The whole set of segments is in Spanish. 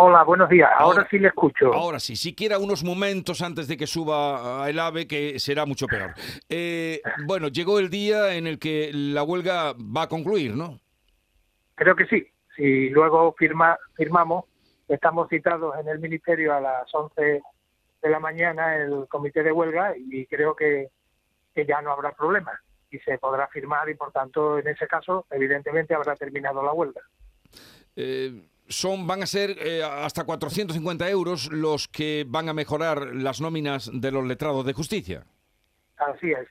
Hola, buenos días. Ahora, sí le escucho. Ahora sí, siquiera unos momentos antes de que suba el AVE, que será mucho peor. Eh, bueno, llegó el día en el que la huelga va a concluir, ¿no? Creo que sí. Si luego firma, firmamos, estamos citados en el Ministerio a las 11 de la mañana el comité de huelga y creo que, que ya no habrá problema y se podrá firmar y por tanto en ese caso evidentemente habrá terminado la huelga. Eh, son, van a ser eh, hasta 450 euros los que van a mejorar las nóminas de los letrados de justicia. Así es.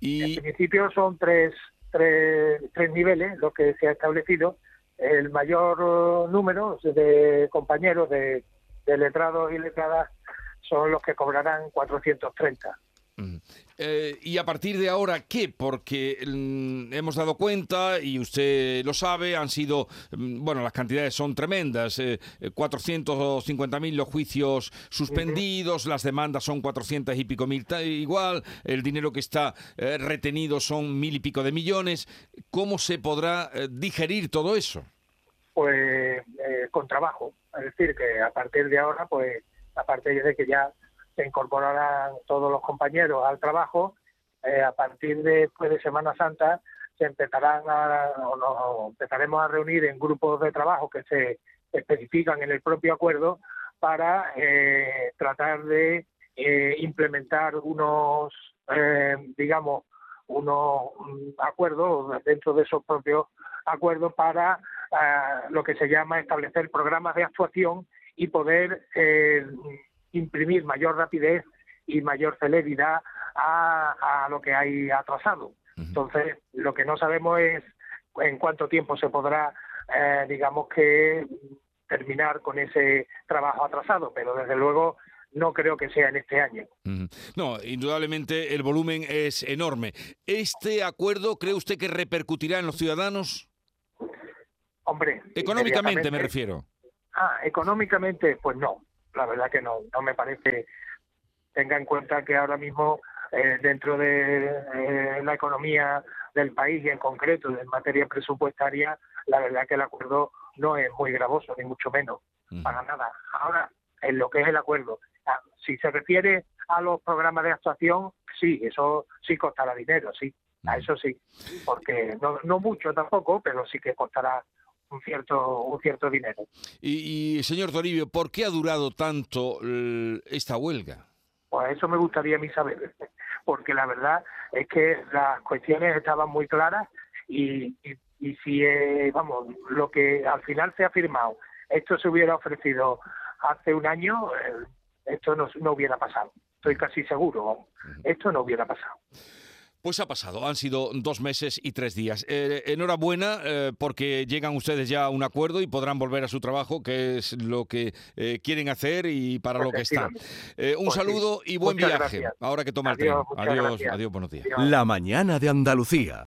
Y... En principio son tres, tres, tres niveles lo que se ha establecido. El mayor número de compañeros de, letrados y letradas son los que cobrarán 430. Eh, y a partir de ahora, ¿qué? Porque mm, hemos dado cuenta, y usted lo sabe, han sido, mm, bueno, las cantidades son tremendas, eh, 450.000 los juicios suspendidos, las demandas son 400 y pico mil igual, el dinero que está eh, retenido son mil y pico de millones. ¿Cómo se podrá eh, digerir todo eso? Pues con trabajo, es decir, que a partir de ahora, pues, a partir de que ya se incorporarán todos los compañeros al trabajo. Eh, a partir de después de Semana Santa se empezarán a, o empezaremos a reunir en grupos de trabajo que se especifican en el propio acuerdo para eh, tratar de eh, implementar unos, digamos, unos acuerdos dentro de esos propios acuerdos para lo que se llama establecer programas de actuación y poder imprimir mayor rapidez y mayor celeridad a, lo que hay atrasado. Entonces, lo que no sabemos es en cuánto tiempo se podrá, eh, digamos que, terminar con ese trabajo atrasado, pero desde luego no creo que sea en este año. No, indudablemente el volumen es enorme. ¿Este acuerdo cree usted que repercutirá en los ciudadanos? Hombre. Económicamente me refiero. Ah, económicamente, pues no la verdad que no, no me parece. Tenga en cuenta que ahora mismo eh, dentro de eh, la economía del país y en concreto en materia presupuestaria, la verdad que el acuerdo no es muy gravoso, ni mucho menos, para nada. Ahora, en lo que es el acuerdo, ah, si se refiere a los programas de actuación, sí, eso sí costará dinero, sí, a eso sí, porque no, no mucho tampoco, pero sí que costará un cierto, un cierto dinero. Y, señor Toribio, ¿por qué ha durado tanto esta huelga? Pues eso me gustaría a mí saber, porque la verdad es que las cuestiones estaban muy claras y, y, si, eh, vamos, lo que al final se ha firmado, esto se hubiera ofrecido hace un año, eh, esto no, no hubiera pasado. Estoy casi seguro, esto no hubiera pasado. Pues ha pasado, han sido dos meses y tres días. Eh, enhorabuena eh, porque llegan ustedes ya a un acuerdo y podrán volver a su trabajo, que es lo que eh, quieren hacer y para lo que están. un pues saludo y buen viaje. Ahora que toma el tren. Adiós, adiós, buenos días. La mañana de Andalucía.